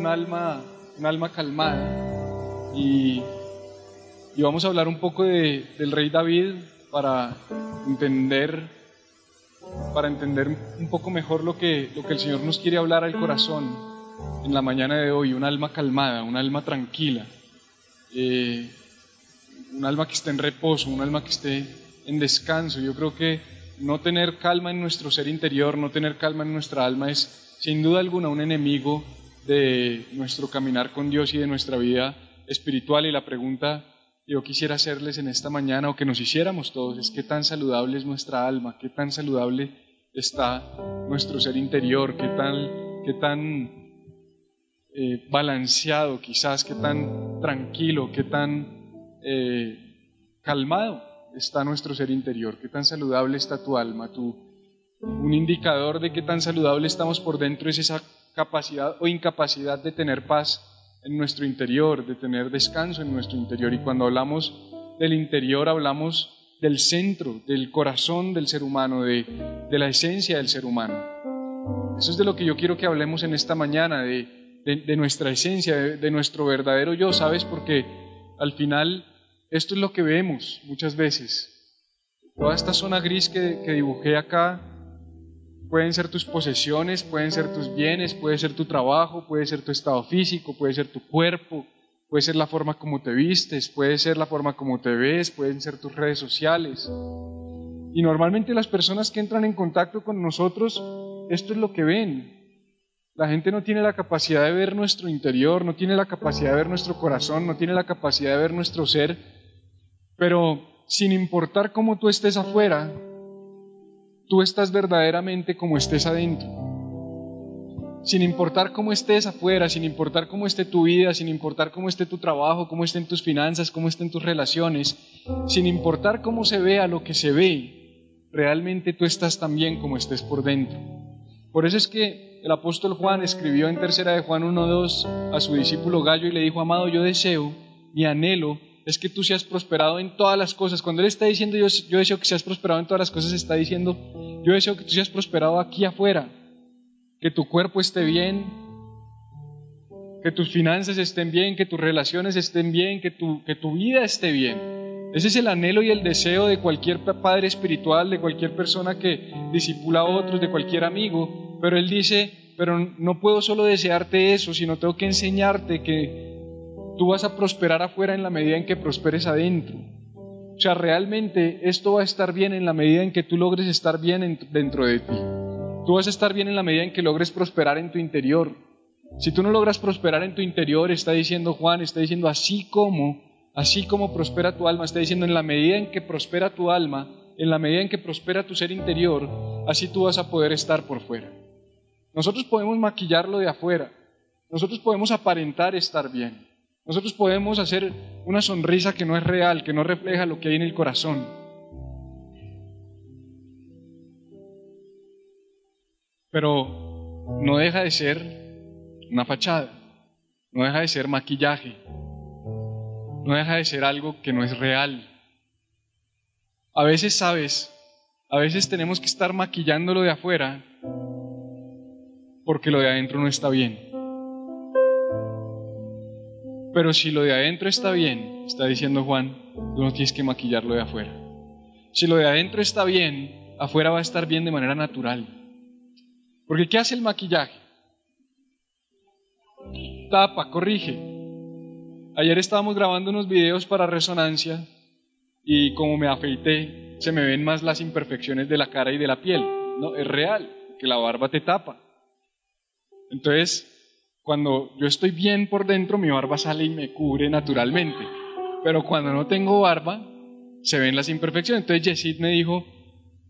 un alma, un alma calmada y, vamos a hablar un poco de, del rey David para entender, para entender un poco mejor lo que, lo que el Señor nos quiere hablar al corazón en la mañana de hoy, un alma calmada, un alma tranquila, eh, un alma que esté en reposo, un alma que esté en descanso. Yo creo que no tener calma en nuestro ser interior, no tener calma en nuestra alma es sin duda alguna un enemigo de nuestro caminar con Dios y de nuestra vida espiritual. Y la pregunta que yo quisiera hacerles en esta mañana o que nos hiciéramos todos es qué tan saludable es nuestra alma, qué tan saludable está nuestro ser interior, qué tan, qué tan eh, balanceado quizás, qué tan tranquilo, qué tan eh, calmado está nuestro ser interior, qué tan saludable está tu alma, tu, un indicador de qué tan saludable estamos por dentro es esa capacidad o incapacidad de tener paz en nuestro interior, de tener descanso en nuestro interior. Y cuando hablamos del interior hablamos del centro, del corazón del ser humano, de, la esencia del ser humano. Eso es de lo que yo quiero que hablemos en esta mañana, de, nuestra esencia, de, nuestro verdadero yo, ¿sabes? Porque al final esto es lo que vemos muchas veces. Toda esta zona gris que dibujé acá pueden ser tus posesiones, pueden ser tus bienes, puede ser tu trabajo, puede ser tu estado físico, puede ser tu cuerpo, puede ser la forma como te vistes, puede ser la forma como te ves, pueden ser tus redes sociales. Y normalmente las personas que entran en contacto con nosotros, esto es lo que ven. La gente no tiene la capacidad de ver nuestro interior, no tiene la capacidad de ver nuestro corazón, no tiene la capacidad de ver nuestro ser, pero sin importar cómo tú estés afuera, tú estás verdaderamente como estés adentro. Sin importar cómo estés afuera, sin importar cómo esté tu vida, sin importar cómo esté tu trabajo, cómo estén tus finanzas, cómo estén tus relaciones, sin importar cómo se vea lo que se ve, realmente tú estás también como estés por dentro. Por eso es que el apóstol Juan escribió en tercera de Juan 1.2 a su discípulo Gallo y le dijo, amado, yo deseo, mi anhelo es que tú seas prosperado en todas las cosas. Cuando Él está diciendo yo, yo deseo que seas prosperado en todas las cosas, está diciendo yo deseo que tú seas prosperado aquí afuera, que tu cuerpo esté bien, que tus finanzas estén bien, que tus relaciones estén bien, que tu, que tu vida esté bien. Ese es el anhelo y el deseo de cualquier padre espiritual, de cualquier persona que disipula a otros, de cualquier amigo. Pero Él dice, pero no puedo solo desearte eso, sino tengo que enseñarte que tú vas a prosperar afuera en la medida en que prosperes adentro. O sea, realmente esto va a estar bien en la medida en que tú logres estar bien dentro de ti. Tú vas a estar bien en la medida en que logres prosperar en tu interior. Si tú no logras prosperar en tu interior, está diciendo Juan, está diciendo así como, así como prospera tu alma, está diciendo en la medida en que prospera tu alma, en la medida en que prospera tu ser interior, así tú vas a poder estar por fuera. Nosotros podemos maquillarlo de afuera, nosotros podemos aparentar estar bien, nosotros podemos hacer una sonrisa que no es real, que no refleja lo que hay en el corazón. Pero no deja de ser una fachada, no deja de ser maquillaje, no deja de ser algo que no es real. A veces, sabes, a veces tenemos que estar maquillándolo de afuera porque lo de adentro no está bien. Pero si lo de adentro está bien, está diciendo Juan, tú no tienes que maquillarlo de afuera. Si lo de adentro está bien, afuera va a estar bien de manera natural. Porque ¿qué hace el maquillaje? Tapa, corrige. Ayer estábamos grabando unos videos para resonancia y como me afeité, se me ven más las imperfecciones de la cara y de la piel. No, es real, que la barba te tapa. Entonces, cuando yo estoy bien por dentro, mi barba sale y me cubre naturalmente. Pero cuando no tengo barba, se ven las imperfecciones. Entonces Yesid me dijo,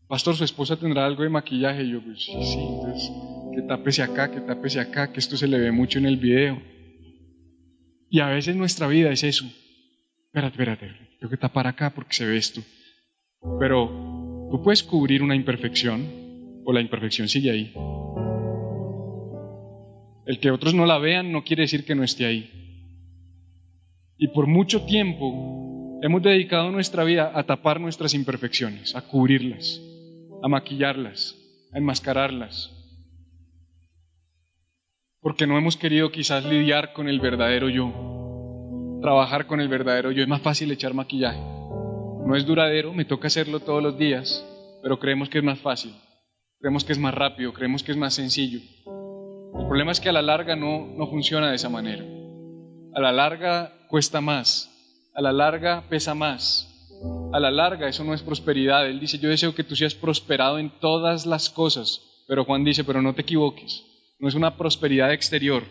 Pastor, su esposa tendrá algo de maquillaje. Y yo, pues sí, sí, entonces que tápese acá, que tápese acá, que esto se le ve mucho en el video. Y a veces nuestra vida es eso. Espérate, espérate, tengo que tapar acá porque se ve esto. Pero tú puedes cubrir una imperfección o la imperfección sigue ahí. El que otros no la vean no quiere decir que no esté ahí. Y por mucho tiempo hemos dedicado nuestra vida a tapar nuestras imperfecciones, a cubrirlas, a maquillarlas, a enmascararlas. porque no hemos querido quizás lidiar con el verdadero yo, trabajar con el verdadero yo. Es más fácil echar maquillaje. No es duradero, me toca hacerlo todos los días, pero creemos que es más fácil, creemos que es más rápido, creemos que es más sencillo. El problema es que a la larga no, no funciona de esa manera. A la larga cuesta más, a la larga pesa más, a la larga eso no es prosperidad. Él dice, yo deseo que tú seas prosperado en todas las cosas, pero Juan dice, pero no te equivoques, no es una prosperidad exterior,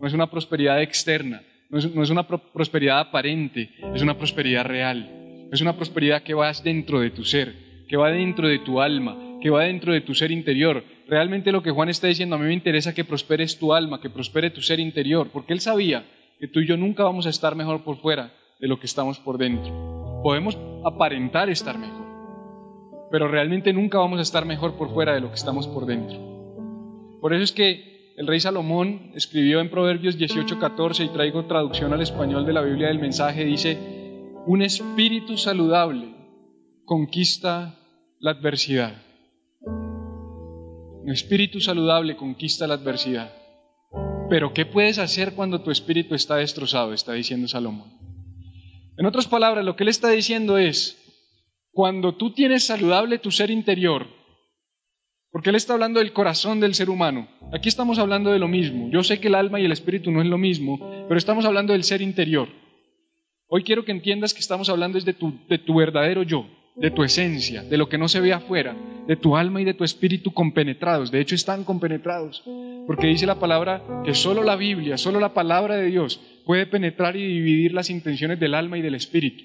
no es una prosperidad externa, no es, no es una prosperidad aparente, es una prosperidad real, es una prosperidad que va dentro de tu ser, que va dentro de tu alma, que va dentro de tu ser interior. Realmente lo que Juan está diciendo, a mí me interesa que prosperes tu alma, que prospere tu ser interior, porque él sabía que tú y yo nunca vamos a estar mejor por fuera de lo que estamos por dentro. Podemos aparentar estar mejor, pero realmente nunca vamos a estar mejor por fuera de lo que estamos por dentro. Por eso es que el rey Salomón escribió en Proverbios 18:14 y traigo traducción al español de la Biblia del mensaje, dice, un espíritu saludable conquista la adversidad. Un espíritu saludable conquista la adversidad. Pero ¿qué puedes hacer cuando tu espíritu está destrozado? Está diciendo Salomón. En otras palabras, lo que él está diciendo es, cuando tú tienes saludable tu ser interior, porque él está hablando del corazón del ser humano, aquí estamos hablando de lo mismo. Yo sé que el alma y el espíritu no es lo mismo, pero estamos hablando del ser interior. Hoy quiero que entiendas que estamos hablando de tu, de tu verdadero yo, de tu esencia, de lo que no se ve afuera, de tu alma y de tu espíritu compenetrados. De hecho, están compenetrados, porque dice la palabra que solo la Biblia, solo la palabra de Dios puede penetrar y dividir las intenciones del alma y del espíritu.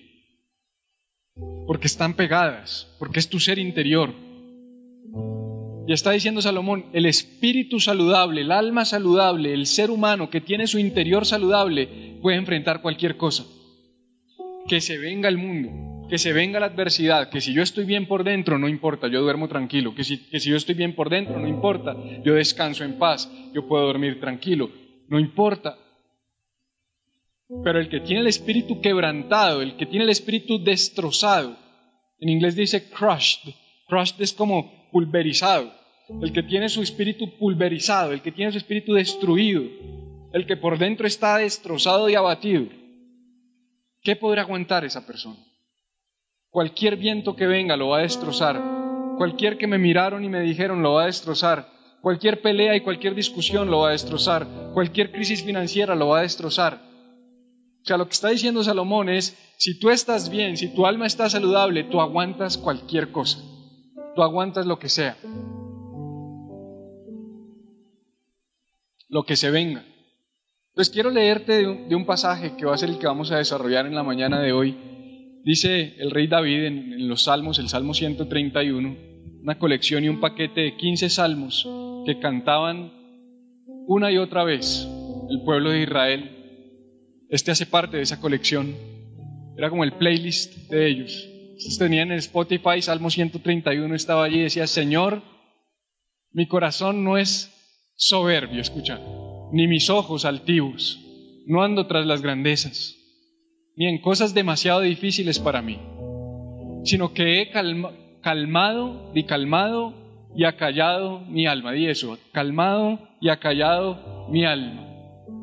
Porque están pegadas, porque es tu ser interior. Y está diciendo Salomón, el espíritu saludable, el alma saludable, el ser humano que tiene su interior saludable puede enfrentar cualquier cosa. Que se venga el mundo, que se venga la adversidad, que si yo estoy bien por dentro, no importa, yo duermo tranquilo, que si, que si yo estoy bien por dentro, no importa, yo descanso en paz, yo puedo dormir tranquilo, no importa. Pero el que tiene el espíritu quebrantado, el que tiene el espíritu destrozado, en inglés dice crushed, crushed es como pulverizado, el que tiene su espíritu pulverizado, el que tiene su espíritu destruido, el que por dentro está destrozado y abatido, ¿qué podrá aguantar esa persona? Cualquier viento que venga lo va a destrozar. Cualquier que me miraron y me dijeron lo va a destrozar. Cualquier pelea y cualquier discusión lo va a destrozar. Cualquier crisis financiera lo va a destrozar. O sea, lo que está diciendo Salomón es, si tú estás bien, si tu alma está saludable, tú aguantas cualquier cosa. Tú aguantas lo que sea. Lo que se venga. Entonces quiero leerte de un, de un pasaje que va a ser el que vamos a desarrollar en la mañana de hoy Dice el rey David en, los Salmos, el Salmo 131, una colección y un paquete de 15 salmos que cantaban una y otra vez el pueblo de Israel. Este hace parte de esa colección. Era como el playlist de ellos. Ustedes tenían en Spotify, Salmo 131 estaba allí y decía, Señor, mi corazón no es soberbio, escucha, ni mis ojos altivos, no ando tras las grandezas ni en cosas demasiado difíciles para mí, sino que he calmado y calmado y acallado mi alma. Di eso, calmado y acallado mi alma.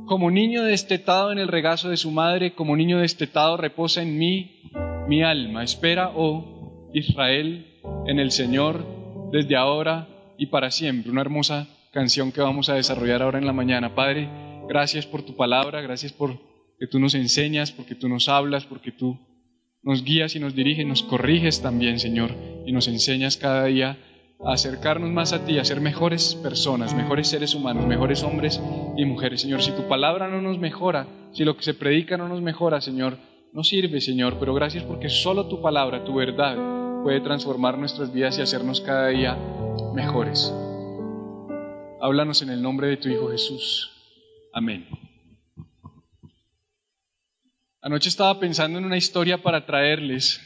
Como niño destetado en el regazo de su madre, como niño destetado reposa en mí mi alma. Espera, oh Israel, en el Señor, desde ahora y para siempre. Una hermosa canción que vamos a desarrollar ahora en la mañana. Padre, gracias por tu palabra, gracias por que tú nos enseñas, porque tú nos hablas, porque tú nos guías y nos diriges, nos corriges también, Señor, y nos enseñas cada día a acercarnos más a ti, a ser mejores personas, mejores seres humanos, mejores hombres y mujeres. Señor, si tu palabra no nos mejora, si lo que se predica no nos mejora, Señor, no sirve, Señor, pero gracias porque solo tu palabra, tu verdad, puede transformar nuestras vidas y hacernos cada día mejores. Háblanos en el nombre de tu Hijo Jesús. Amén. Anoche estaba pensando en una historia para traerles.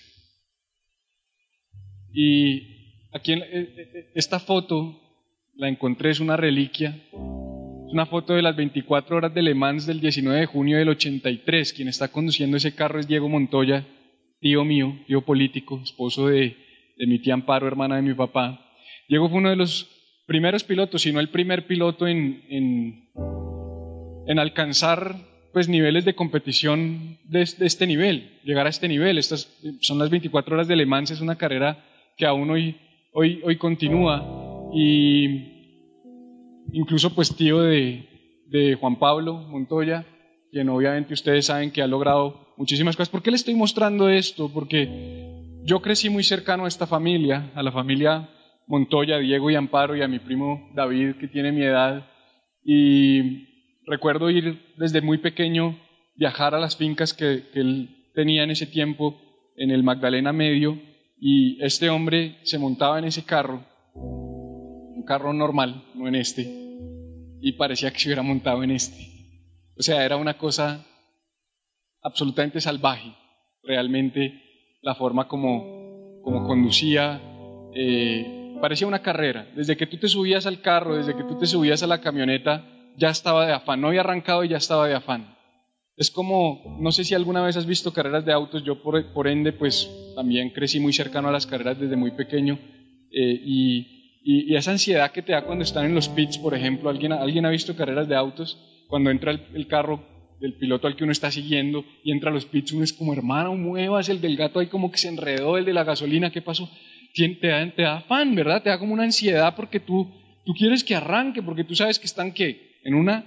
Y aquí en, eh, eh, esta foto la encontré, es una reliquia. Es una foto de las 24 horas de Le Mans del 19 de junio del 83. Quien está conduciendo ese carro es Diego Montoya, tío mío, tío político, esposo de, mi tía Amparo, hermana de mi papá. Diego fue uno de los primeros pilotos, si no el primer piloto en, en alcanzar pues niveles de competición de, este nivel, llegar a este nivel. Estas son las 24 horas de Le es una carrera que aún hoy, hoy, hoy continúa y incluso pues tío de, de Juan Pablo Montoya, quien obviamente ustedes saben que ha logrado muchísimas cosas. ¿Por qué le estoy mostrando esto? Porque yo crecí muy cercano a esta familia, a la familia Montoya, Diego y Amparo y a mi primo David, que tiene mi edad. Y recuerdo ir desde muy pequeño, viajar a las fincas que, él tenía en ese tiempo en el Magdalena Medio y este hombre se montaba en ese carro, un carro normal, no en este, y parecía que se hubiera montado en este. O sea, era una cosa absolutamente salvaje, realmente la forma como, como conducía. Eh, parecía una carrera. Desde que tú te subías al carro, desde que tú te subías a la camioneta, ya estaba de afán. No había arrancado y ya estaba de afán. Es como, no sé si alguna vez has visto carreras de autos, yo por, por ende pues también crecí muy cercano a las carreras desde muy pequeño eh, y, y, esa ansiedad que te da cuando están en los pits, por ejemplo, ¿alguien, ¿alguien ha visto carreras de autos? Cuando entra el carro del piloto al que uno está siguiendo y entra a los pits, uno es como, hermano, muevas, el del gato ahí como que se enredó, el de la gasolina, ¿qué pasó? Te da, te da afán, ¿verdad? Te da como una ansiedad porque tú, tú quieres que arranque, porque tú sabes que están, ¿qué? En una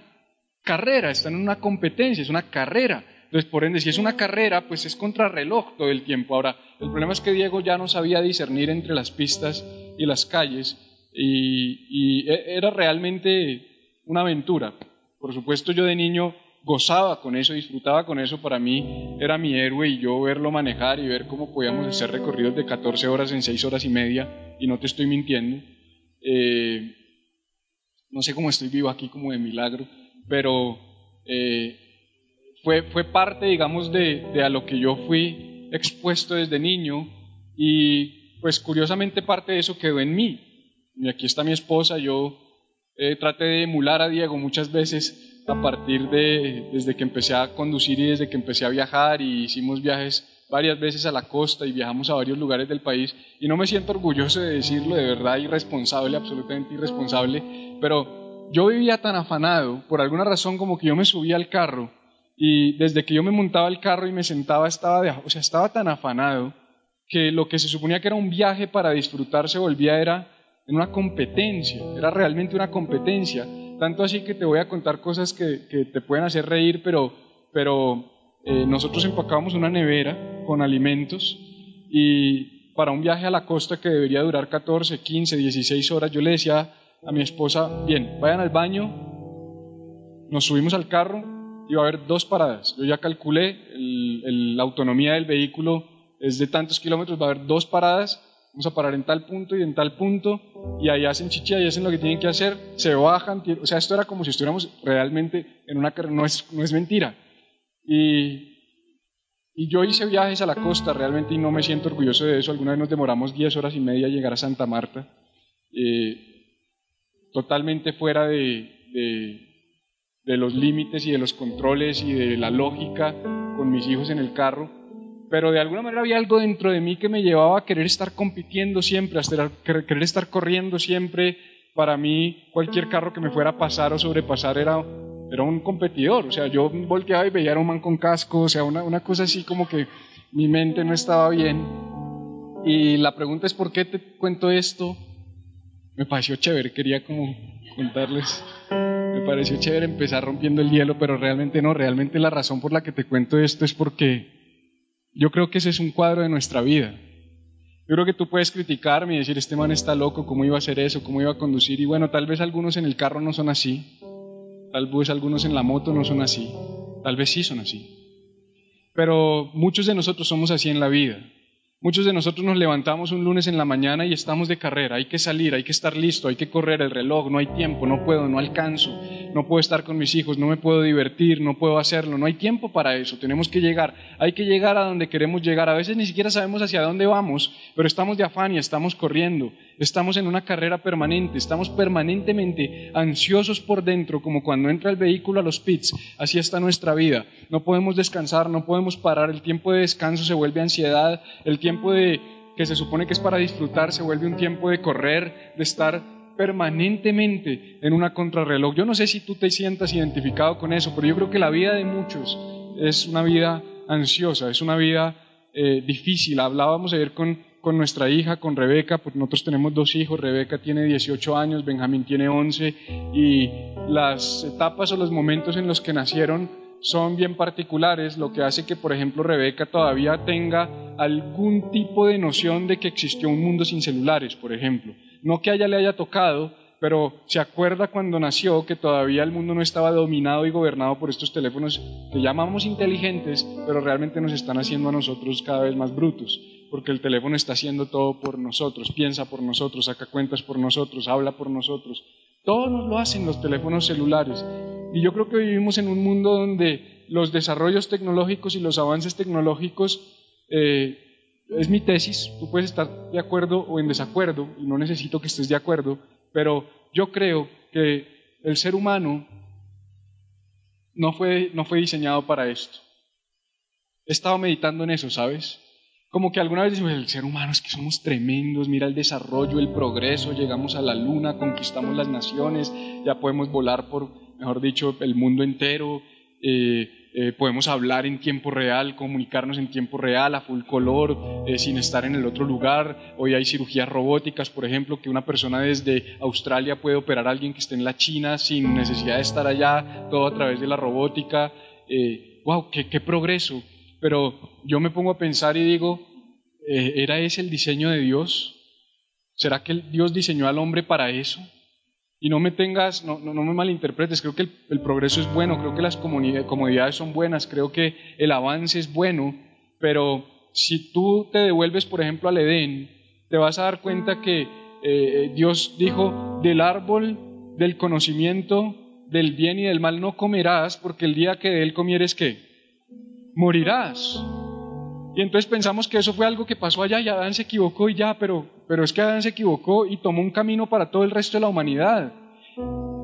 carrera, están en una competencia, es una carrera. Entonces, por ende, si es una carrera, pues es contrarreloj todo el tiempo. Ahora, el problema es que Diego ya no sabía discernir entre las pistas y las calles y, y e, era realmente una aventura. Por supuesto, yo de niño gozaba con eso, disfrutaba con eso, para mí era mi héroe y yo verlo manejar y ver cómo podíamos hacer recorridos de 14 horas en 6 horas y media, y no te estoy mintiendo. Eh, no sé cómo estoy vivo aquí como de milagro, pero eh, fue, fue parte, digamos, de, a lo que yo fui expuesto desde niño y pues curiosamente parte de eso quedó en mí. Y aquí está mi esposa, yo eh, traté de emular a Diego muchas veces a partir de, desde que empecé a conducir y desde que empecé a viajar y hicimos viajes varias veces a la costa y viajamos a varios lugares del país y no me siento orgulloso de decirlo, de verdad irresponsable, absolutamente irresponsable, pero yo vivía tan afanado, por alguna razón como que yo me subía al carro y desde que yo me montaba al carro y me sentaba estaba, de, o sea, estaba tan afanado que lo que se suponía que era un viaje para disfrutar se volvía era una competencia, era realmente una competencia. Tanto así que te voy a contar cosas que, que te pueden hacer reír, pero, pero eh, nosotros empacábamos una nevera con alimentos y para un viaje a la costa que debería durar 14, 15, 16 horas, yo le decía a mi esposa, bien, vayan al baño, nos subimos al carro y va a haber dos paradas. Yo ya calculé, la autonomía del vehículo es de tantos kilómetros, va a haber dos paradas vamos a parar en tal punto y en tal punto, y ahí hacen chicha y hacen lo que tienen que hacer, se bajan, o sea, esto era como si estuviéramos realmente en una carrera, no es, no es mentira. Y, y yo hice viajes a la costa realmente y no me siento orgulloso de eso, alguna vez nos demoramos 10 horas y media a llegar a Santa Marta, eh, totalmente fuera de, de, los límites y de los controles y de la lógica con mis hijos en el carro pero de alguna manera había algo dentro de mí que me llevaba a querer estar compitiendo siempre, a querer estar corriendo siempre. Para mí, cualquier carro que me fuera a pasar o sobrepasar era, era un competidor. O sea, yo volteaba y veía a un man con casco, o sea, una, una cosa así como que mi mente no estaba bien. Y la pregunta es, ¿por qué te cuento esto? Me pareció chévere, quería como contarles. Me pareció chévere empezar rompiendo el hielo, pero realmente no, realmente la razón por la que te cuento esto es porque yo creo que ese es un cuadro de nuestra vida. Yo creo que tú puedes criticarme y decir, este man está loco, ¿cómo iba a hacer eso? ¿Cómo iba a conducir? Y bueno, tal vez algunos en el carro no son así. Tal vez algunos en la moto no son así. Tal vez sí son así. Pero muchos de nosotros somos así en la vida. Muchos de nosotros nos levantamos un lunes en la mañana y estamos de carrera, hay que salir, hay que estar listo, hay que correr el reloj, no hay tiempo, no puedo, no alcanzo, no puedo estar con mis hijos, no me puedo divertir, no puedo hacerlo, no hay tiempo para eso, tenemos que llegar, hay que llegar a donde queremos llegar, a veces ni siquiera sabemos hacia dónde vamos, pero estamos de afán y estamos corriendo, estamos en una carrera permanente, estamos permanentemente ansiosos por dentro, como cuando entra el vehículo a los pits, así está nuestra vida, no podemos descansar, no podemos parar, el tiempo de descanso se vuelve ansiedad, el tiempo de, que se supone que es para disfrutar se vuelve un tiempo de correr, de estar permanentemente en una contrarreloj. Yo no sé si tú te sientas identificado con eso, pero yo creo que la vida de muchos es una vida ansiosa, es una vida eh, difícil. Hablábamos ayer con, con nuestra hija, con Rebeca, porque nosotros tenemos dos hijos, Rebeca tiene 18 años, Benjamín tiene 11, y las etapas o los momentos en los que nacieron son bien particulares, lo que hace que, por ejemplo, Rebeca todavía tenga algún tipo de noción de que existió un mundo sin celulares, por ejemplo. No que a ella le haya tocado, pero se acuerda cuando nació que todavía el mundo no estaba dominado y gobernado por estos teléfonos que llamamos inteligentes, pero realmente nos están haciendo a nosotros cada vez más brutos, porque el teléfono está haciendo todo por nosotros, piensa por nosotros, saca cuentas por nosotros, habla por nosotros. Todos nos lo hacen los teléfonos celulares. Y yo creo que vivimos en un mundo donde los desarrollos tecnológicos y los avances tecnológicos eh, es mi tesis, tú puedes estar de acuerdo o en desacuerdo, y no necesito que estés de acuerdo, pero yo creo que el ser humano no fue, no fue diseñado para esto. He estado meditando en eso, ¿sabes? Como que alguna vez decimos, el ser humano es que somos tremendos, mira el desarrollo, el progreso, llegamos a la luna, conquistamos las naciones, ya podemos volar por, mejor dicho, el mundo entero, eh, eh, podemos hablar en tiempo real, comunicarnos en tiempo real, a full color, eh, sin estar en el otro lugar. Hoy hay cirugías robóticas, por ejemplo, que una persona desde Australia puede operar a alguien que esté en la China sin necesidad de estar allá, todo a través de la robótica. ¡Wow! Qué, ¡Qué progreso! Pero yo me pongo a pensar y digo, ¿era ese el diseño de Dios? ¿Será que Dios diseñó al hombre para eso? Y no me tengas, no, no, me malinterpretes, creo que el, progreso es bueno, creo que las comodidades son buenas, creo que el avance es bueno, pero si tú te devuelves, por ejemplo, al Edén, te vas a dar cuenta que eh, Dios dijo, del árbol del conocimiento del bien y del mal no comerás, porque el día que de él comieres, ¿qué? Morirás. Y entonces pensamos que eso fue algo que pasó allá y Adán se equivocó y ya, pero, pero es que Adán se equivocó y tomó un camino para todo el resto de la humanidad.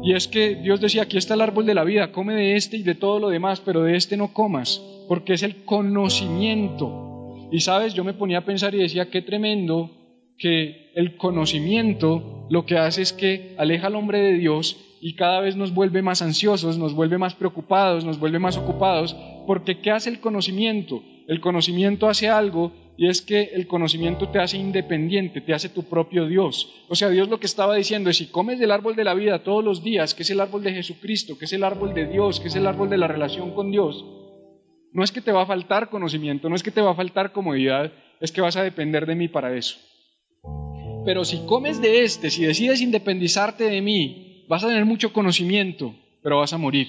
Y es que Dios decía, aquí está el árbol de la vida, come de este y de todo lo demás, pero de este no comas, porque es el conocimiento. Y sabes, yo me ponía a pensar y decía, qué tremendo que el conocimiento lo que hace es que aleja al hombre de Dios y cada vez nos vuelve más ansiosos, nos vuelve más preocupados, nos vuelve más ocupados, porque ¿qué hace el conocimiento? El conocimiento hace algo y es que el conocimiento te hace independiente, te hace tu propio Dios. O sea, Dios lo que estaba diciendo es, si comes del árbol de la vida todos los días, que es el árbol de Jesucristo, que es el árbol de Dios, que es el árbol de la relación con Dios, no es que te va a faltar conocimiento, no es que te va a faltar comodidad, es que vas a depender de mí para eso. Pero si comes de este, si decides independizarte de mí, vas a tener mucho conocimiento, pero vas a morir.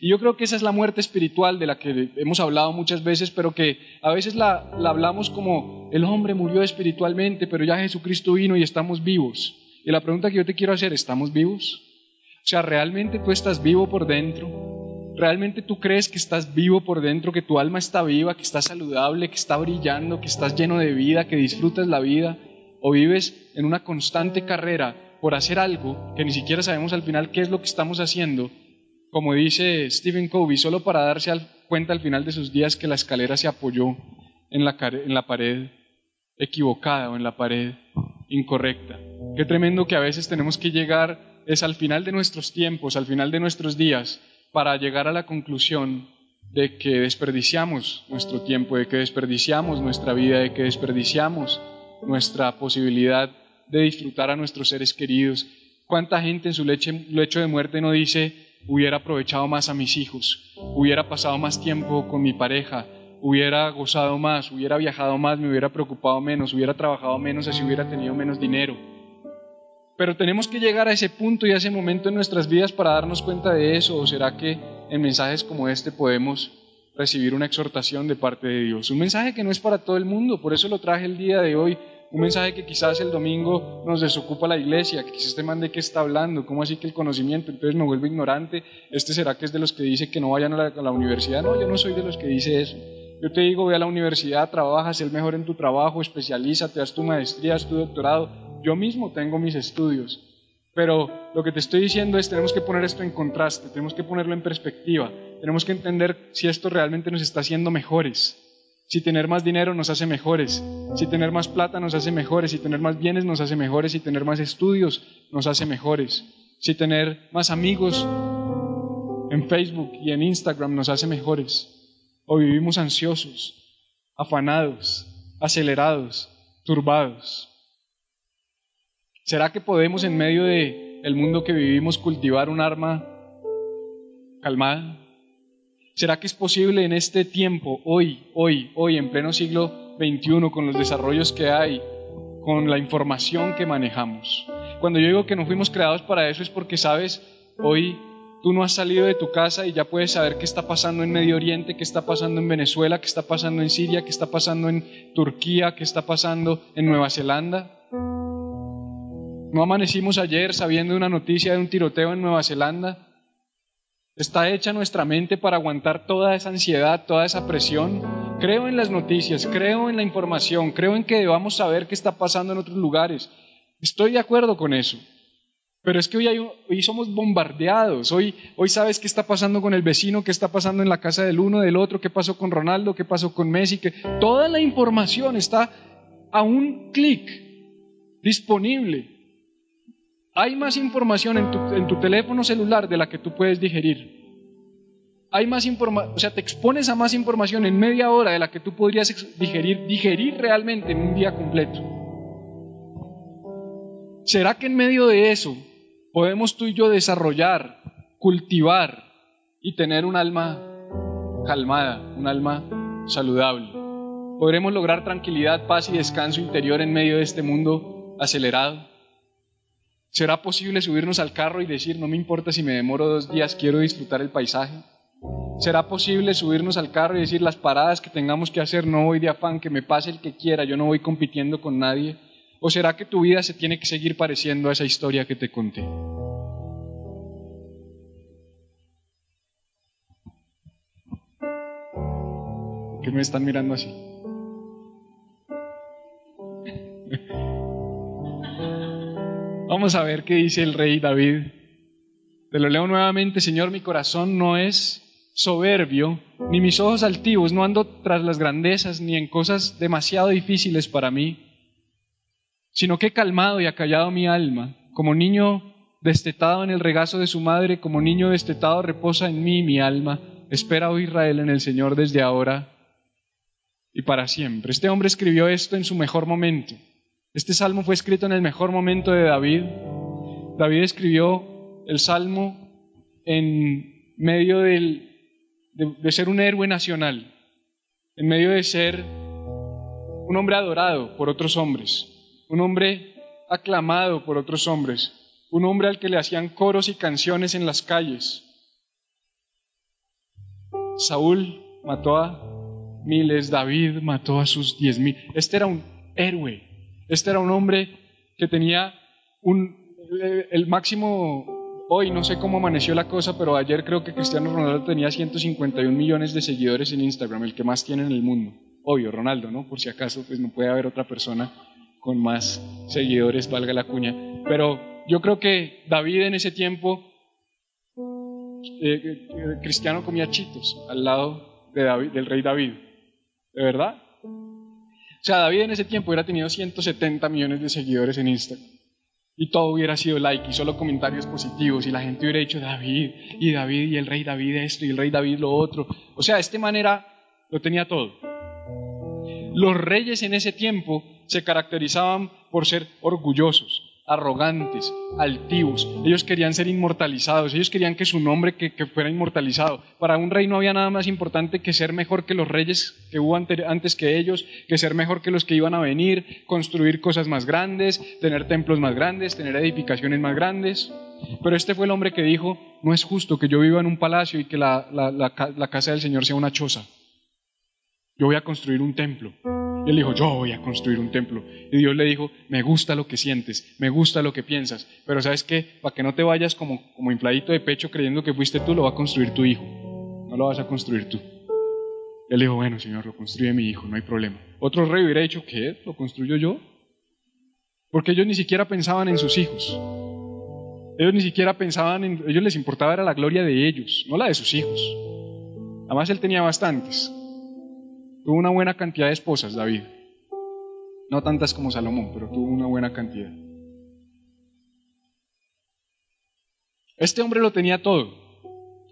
Y yo creo que esa es la muerte espiritual de la que hemos hablado muchas veces, pero que a veces la, hablamos como el hombre murió espiritualmente, pero ya Jesucristo vino y estamos vivos. Y la pregunta que yo te quiero hacer, ¿estamos vivos? O sea, ¿realmente tú estás vivo por dentro? ¿Realmente tú crees que estás vivo por dentro, que tu alma está viva, que estás saludable, que está brillando, que estás lleno de vida, que disfrutas la vida? ¿O vives en una constante carrera por hacer algo que ni siquiera sabemos al final qué es lo que estamos haciendo, como dice Stephen Covey, solo para darse cuenta al final de sus días que la escalera se apoyó en la, en la pared equivocada o en la pared incorrecta. Qué tremendo que a veces tenemos que llegar es al final de nuestros tiempos, al final de nuestros días, para llegar a la conclusión de que desperdiciamos nuestro tiempo, de que desperdiciamos nuestra vida, de que desperdiciamos nuestra posibilidad de disfrutar a nuestros seres queridos. ¿Cuánta gente en su lecho de muerte no dice, hubiera aprovechado más a mis hijos, hubiera pasado más tiempo con mi pareja, hubiera gozado más, hubiera viajado más, me hubiera preocupado menos, hubiera trabajado menos, así hubiera tenido menos dinero? Pero tenemos que llegar a ese punto y a ese momento en nuestras vidas para darnos cuenta de eso, o será que en mensajes como este podemos recibir una exhortación de parte de Dios. Un mensaje que no es para todo el mundo, por eso lo traje el día de hoy un mensaje que quizás el domingo nos desocupa la iglesia, que quizás este man de qué está hablando, cómo así que el conocimiento, entonces me vuelvo ignorante, este será que es de los que dice que no vayan a la, universidad, no, yo no soy de los que dice eso. Yo te digo, ve a la universidad, trabaja, sé el mejor en tu trabajo, especialízate, haz tu maestría, haz tu doctorado. Yo mismo tengo mis estudios, pero lo que te estoy diciendo es, tenemos que poner esto en contraste, tenemos que ponerlo en perspectiva, tenemos que entender si esto realmente nos está haciendo mejores, Si tener más dinero nos hace mejores, si tener más plata nos hace mejores, si tener más bienes nos hace mejores, si tener más estudios nos hace mejores, si tener más amigos en Facebook y en Instagram nos hace mejores. O vivimos ansiosos, afanados, acelerados, turbados. ¿Será que podemos en medio de el mundo que vivimos cultivar un arma calmada? ¿Será que es posible en este tiempo, hoy, hoy, hoy, en pleno siglo XXI, con los desarrollos que hay, con la información que manejamos? Cuando yo digo que no fuimos creados para eso es porque, sabes, hoy tú no has salido de tu casa y ya puedes saber qué está pasando en Medio Oriente, qué está pasando en Venezuela, qué está pasando en Siria, qué está pasando en Turquía, qué está pasando en Nueva Zelanda. No amanecimos ayer sabiendo una noticia de un tiroteo en Nueva Zelanda. ¿Está hecha nuestra mente para aguantar toda esa ansiedad, toda esa presión? Creo en las noticias, creo en la información, creo en que debamos saber qué está pasando en otros lugares. Estoy de acuerdo con eso. Pero es que hoy, hoy somos bombardeados. Hoy, hoy sabes qué está pasando con el vecino, qué está pasando en la casa del uno, del otro, qué pasó con Ronaldo, qué pasó con Messi. Que toda la información está a un clic disponible. Hay más información en tu, teléfono celular de la que tú puedes digerir. Hay más información, o sea, te expones a más información en media hora de la que tú podrías digerir, digerir realmente en un día completo. ¿Será que en medio de eso podemos tú y yo desarrollar, cultivar y tener un alma calmada, un alma saludable? ¿Podremos lograr tranquilidad, paz y descanso interior en medio de este mundo acelerado? ¿Será posible subirnos al carro y decir, no me importa si me demoro dos días, quiero disfrutar el paisaje? ¿Será posible subirnos al carro y decir, las paradas que tengamos que hacer, no voy de afán, que me pase el que quiera, yo no voy compitiendo con nadie? ¿O será que tu vida se tiene que seguir pareciendo a esa historia que te conté? ¿Qué me están mirando así? Vamos a ver qué dice el rey David. Te lo leo nuevamente, Señor, mi corazón no es soberbio, ni mis ojos altivos, no ando tras las grandezas, ni en cosas demasiado difíciles para mí, sino que he calmado y acallado mi alma, como niño destetado en el regazo de su madre, como niño destetado reposa en mí mi alma, espera, oh Israel, en el Señor desde ahora y para siempre. Este hombre escribió esto en su mejor momento. Este salmo fue escrito en el mejor momento de David. David escribió el salmo en medio de, de ser un héroe nacional, en medio de ser un hombre adorado por otros hombres, un hombre aclamado por otros hombres, un hombre al que le hacían coros y canciones en las calles. Saúl mató a miles, David mató a sus diez mil. Este era un héroe, este era un hombre que tenía un, el máximo, hoy no sé cómo amaneció la cosa, pero ayer creo que Cristiano Ronaldo tenía 151 millones de seguidores en Instagram, el que más tiene en el mundo. Obvio, Ronaldo, ¿no? Por si acaso, pues no puede haber otra persona con más seguidores, valga la cuña. Pero yo creo que David en ese tiempo, eh, eh, Cristiano comía chitos al lado de David, del rey David. ¿De verdad? Sea, David en ese tiempo hubiera tenido 170 millones de seguidores en Instagram. Y todo hubiera sido like y solo comentarios positivos. Y la gente hubiera dicho David, y David, y el rey David esto, y el rey David lo otro. O sea, este manera lo tenía todo. Los reyes en ese tiempo se caracterizaban por ser orgullosos, arrogantes, altivos. Ellos querían ser inmortalizados, ellos querían que su nombre que, fuera inmortalizado. Para un rey no había nada más importante que ser mejor que los reyes que hubo antes que ellos, que ser mejor que los que iban a venir, construir cosas más grandes, tener templos más grandes, tener edificaciones más grandes. Pero este fue el hombre que dijo, no es justo que yo viva en un palacio y que la casa del Señor sea una choza. Yo voy a construir un templo él dijo, yo voy a construir un templo. Y Dios le dijo, me gusta lo que sientes, me gusta lo que piensas, pero sabes qué, para que no te vayas como, como infladito de pecho creyendo que fuiste tú, lo va a construir tu hijo, no lo vas a construir tú. él dijo, bueno, Señor, lo construye mi hijo, no hay problema. Otro rey hubiera dicho, ¿qué? ¿Lo construyo yo? Porque ellos ni siquiera pensaban en sus hijos. Ellos ni siquiera pensaban en, ellos les importaba era la gloria de ellos, no la de sus hijos. Además él tenía bastantes. Tuvo una buena cantidad de esposas, David. No tantas como Salomón, pero tuvo una buena cantidad. Este hombre lo tenía todo.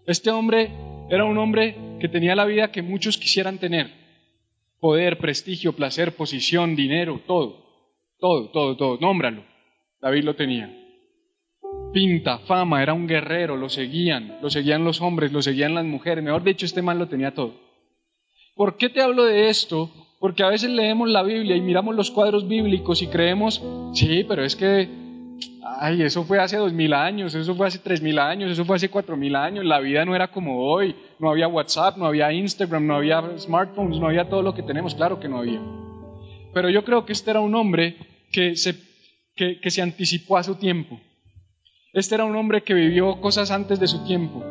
Este hombre era un hombre que tenía la vida que muchos quisieran tener. Poder, prestigio, placer, posición, dinero, todo. Todo, todo, todo. Nómbralo. David lo tenía. Pinta, fama, era un guerrero, lo seguían, lo seguían los hombres, lo seguían las mujeres. Mejor dicho, este man lo tenía todo. ¿Por qué te hablo de esto? Porque a veces leemos la Biblia y miramos los cuadros bíblicos y creemos, sí, pero es que, ay, eso fue hace dos mil años, eso fue hace tres mil años, eso fue hace cuatro mil años, la vida no era como hoy, no había WhatsApp, no había Instagram, no había smartphones, no había todo lo que tenemos, claro que no había. Pero yo creo que este era un hombre que se, que, que se anticipó a su tiempo. Este era un hombre que vivió cosas antes de su tiempo.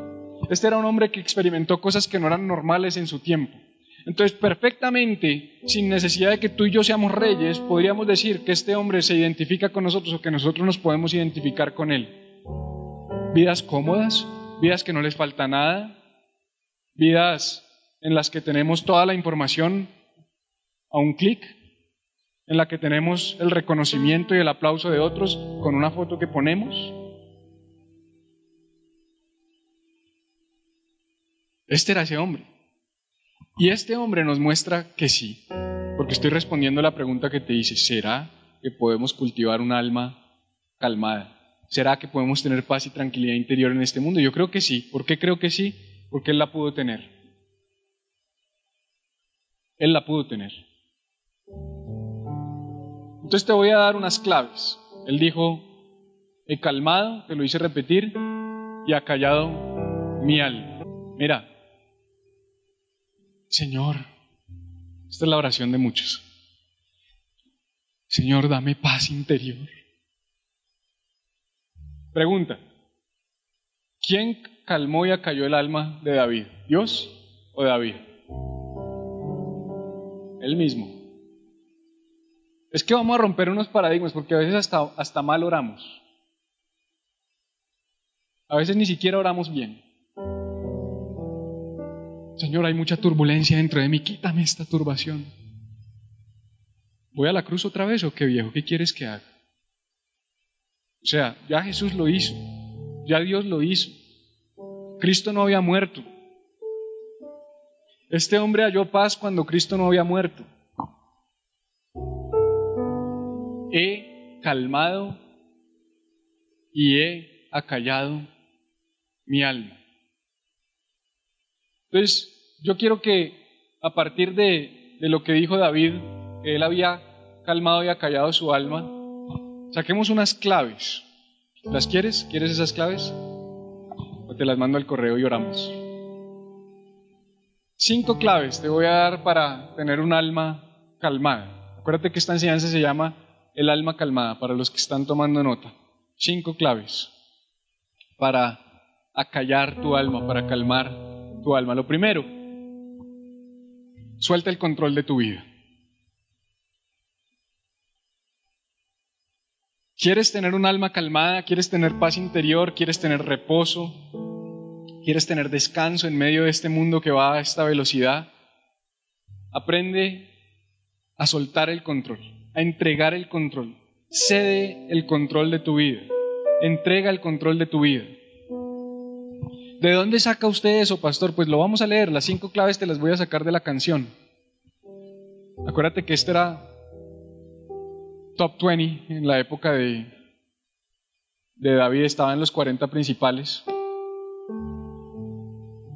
Este era un hombre que experimentó cosas que no eran normales en su tiempo. Entonces, perfectamente, sin necesidad de que tú y yo seamos reyes, podríamos decir que este hombre se identifica con nosotros o que nosotros nos podemos identificar con él. Vidas cómodas, vidas que no les falta nada, vidas en las que tenemos toda la información a un clic, en la que tenemos el reconocimiento y el aplauso de otros con una foto que ponemos. Este era ese hombre. Y este hombre nos muestra que sí, porque estoy respondiendo a la pregunta que te hice, ¿será que podemos cultivar un alma calmada? ¿Será que podemos tener paz y tranquilidad interior en este mundo? Yo creo que sí. ¿Por qué creo que sí? Porque Él la pudo tener. Él la pudo tener. Entonces te voy a dar unas claves. Él dijo, he calmado, te lo hice repetir, y ha callado mi alma. Mira, Señor, esta es la oración de muchos. Señor, dame paz interior. Pregunta, ¿quién calmó y acalló el alma de David? ¿Dios o David? Él mismo. Es que vamos a romper unos paradigmas porque a veces hasta, hasta mal oramos. A veces ni siquiera oramos bien. Señor, hay mucha turbulencia dentro de mí, quítame esta turbación. ¿Voy a la cruz otra vez o qué viejo? ¿Qué quieres que haga? O sea, ya Jesús lo hizo, ya Dios lo hizo. Cristo no había muerto. Este hombre halló paz cuando Cristo no había muerto. He calmado y he acallado mi alma. Entonces, yo quiero que a partir de, lo que dijo David, que él había calmado y acallado su alma, saquemos unas claves. ¿Las quieres? ¿Quieres esas claves? O te las mando al correo y oramos. Cinco claves te voy a dar para tener un alma calmada. Acuérdate que esta enseñanza se llama el alma calmada, para los que están tomando nota. Cinco claves para acallar tu alma, para calmar tu alma. Lo primero, suelta el control de tu vida. ¿Quieres tener un alma calmada? ¿Quieres tener paz interior? ¿Quieres tener reposo? ¿Quieres tener descanso en medio de este mundo que va a esta velocidad? Aprende a soltar el control, a entregar el control. Cede el control de tu vida. Entrega el control de tu vida. ¿De dónde saca usted eso, pastor? Pues lo vamos a leer. Las cinco claves te las voy a sacar de la canción. Acuérdate que este era top 20 en la época de, de David, estaba en los 40 principales.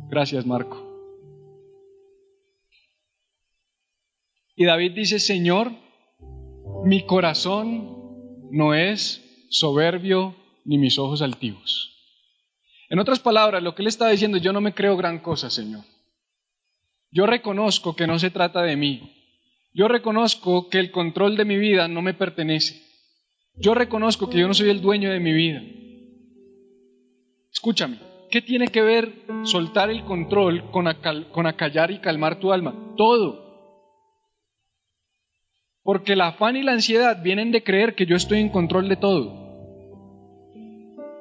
Gracias, Marco. Y David dice, Señor, mi corazón no es soberbio ni mis ojos altivos. En otras palabras, lo que él está diciendo, yo no me creo gran cosa, Señor. Yo reconozco que no se trata de mí. Yo reconozco que el control de mi vida no me pertenece. Yo reconozco que yo no soy el dueño de mi vida. Escúchame, ¿qué tiene que ver soltar el control con, con acallar y calmar tu alma? Todo. Porque el afán y la ansiedad vienen de creer que yo estoy en control de todo.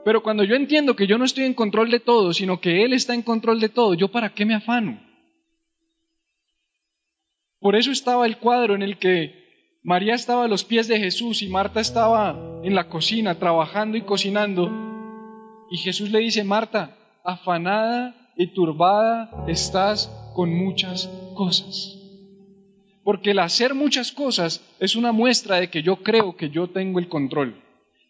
Pero cuando yo entiendo que yo no estoy en control de todo, sino que Él está en control de todo, ¿yo para qué me afano? Por eso estaba el cuadro en el que María estaba a los pies de Jesús y Marta estaba en la cocina trabajando y cocinando. Y Jesús le dice, Marta, afanada y turbada estás con muchas cosas. Porque el hacer muchas cosas es una muestra de que yo creo que yo tengo el control,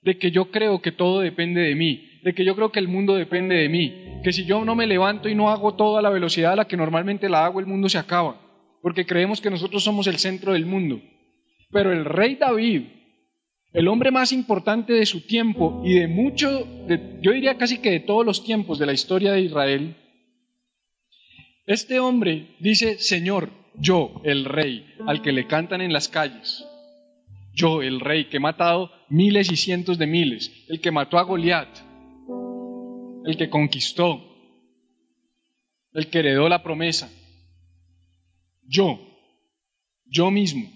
de que yo creo que todo depende de mí, de que yo creo que el mundo depende de mí, que si yo no me levanto y no hago todo a la velocidad a la que normalmente la hago, el mundo se acaba, porque creemos que nosotros somos el centro del mundo. Pero el rey David, el hombre más importante de su tiempo y de mucho, yo diría casi que de todos los tiempos de la historia de Israel, este hombre dice, Señor, yo, el rey, al que le cantan en las calles, yo, el rey, que he matado miles y cientos de miles, el que mató a Goliat, el que conquistó, el que heredó la promesa, yo, yo mismo,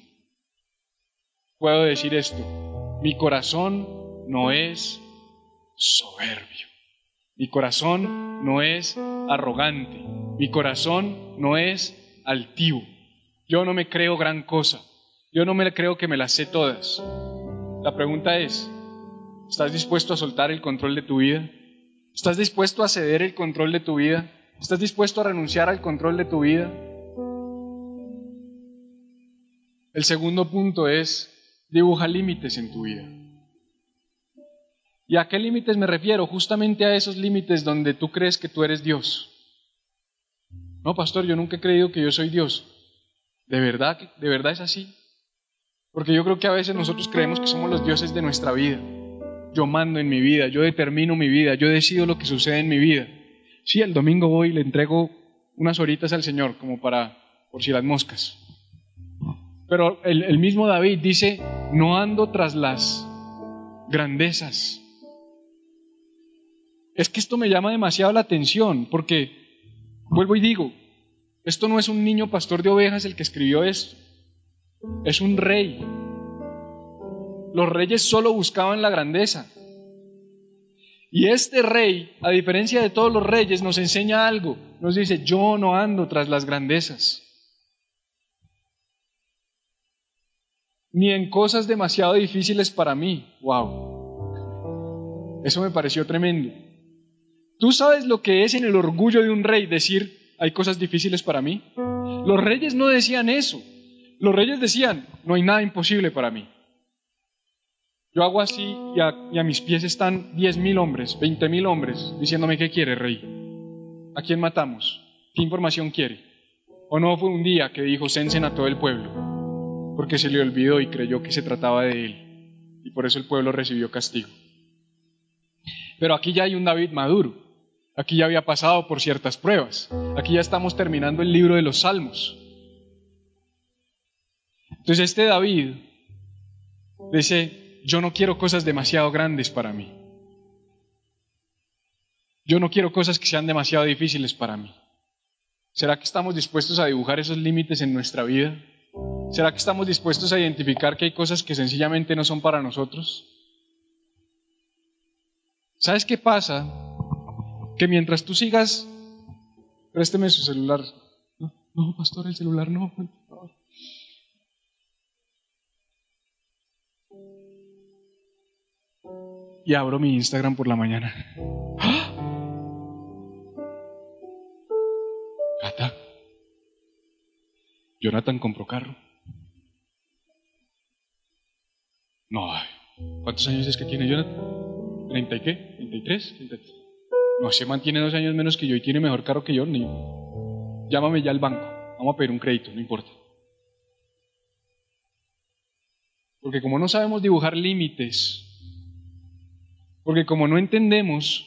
puedo decir esto, mi corazón no es soberbio, mi corazón no es arrogante, mi corazón no es altivo, yo no me creo gran cosa, yo no me creo que me las sé todas. La pregunta es, ¿estás dispuesto a soltar el control de tu vida? ¿Estás dispuesto a ceder el control de tu vida? ¿Estás dispuesto a renunciar al control de tu vida? El segundo punto es dibuja límites en tu vida. ¿Y a qué límites me refiero? Justamente a esos límites donde tú crees que tú eres Dios. No, pastor, yo nunca he creído que yo soy Dios. ¿De verdad, de verdad es así? Porque yo creo que a veces nosotros creemos que somos los dioses de nuestra vida. Yo mando en mi vida, yo determino mi vida, yo decido lo que sucede en mi vida. Sí, el domingo voy y le entrego unas horitas al Señor, como para, por si las moscas. Pero el, mismo David dice, no ando tras las grandezas. Es que esto me llama demasiado la atención, porque, vuelvo y digo, esto no es un niño pastor de ovejas el que escribió esto, es un rey. Los reyes solo buscaban la grandeza. Y este rey, a diferencia de todos los reyes, nos enseña algo. Nos dice, yo no ando tras las grandezas. ni en cosas demasiado difíciles para mí. Wow. Eso me pareció tremendo. ¿Tú sabes lo que es en el orgullo de un rey decir, hay cosas difíciles para mí? Los reyes no decían eso. Los reyes decían, no hay nada imposible para mí. Yo hago así y a, mis pies están diez mil hombres, veinte mil hombres, diciéndome, ¿qué quiere, rey? ¿A quién matamos? ¿Qué información quiere? ¿O no fue un día que dijo, censen a todo el pueblo? porque se le olvidó y creyó que se trataba de él. Y por eso el pueblo recibió castigo. Pero aquí ya hay un David maduro. Aquí ya había pasado por ciertas pruebas. Aquí ya estamos terminando el libro de los Salmos. Entonces este David dice, yo no quiero cosas demasiado grandes para mí. Yo no quiero cosas que sean demasiado difíciles para mí. ¿Será que estamos dispuestos a dibujar esos límites en nuestra vida? ¿Será que estamos dispuestos a identificar que hay cosas que sencillamente no son para nosotros? ¿Sabes qué pasa? Que mientras tú sigas, présteme su celular. No, pastor, el celular no. Y abro mi Instagram por la mañana. ¡Ah! Gata. Jonathan compró carro. No, ¿cuántos años es que tiene Jonathan? ¿30 y qué? ¿33? No, se mantiene dos años menos que yo y tiene mejor carro que yo. Ni... Llámame ya al banco. Vamos a pedir un crédito, no importa. Porque como no sabemos dibujar límites, porque como no entendemos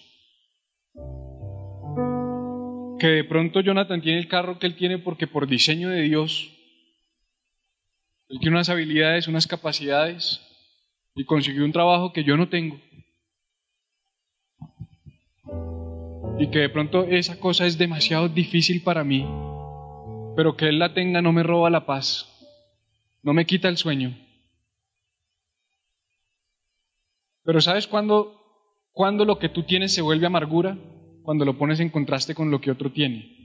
que de pronto Jonathan tiene el carro que él tiene porque por diseño de Dios, él tiene unas habilidades, unas capacidades, y consiguió un trabajo que yo no tengo. Y que de pronto esa cosa es demasiado difícil para mí, pero que Él la tenga no me roba la paz, no me quita el sueño. Pero ¿sabes cuándo, cuándo lo que tú tienes se vuelve amargura? Cuando lo pones en contraste con lo que otro tiene.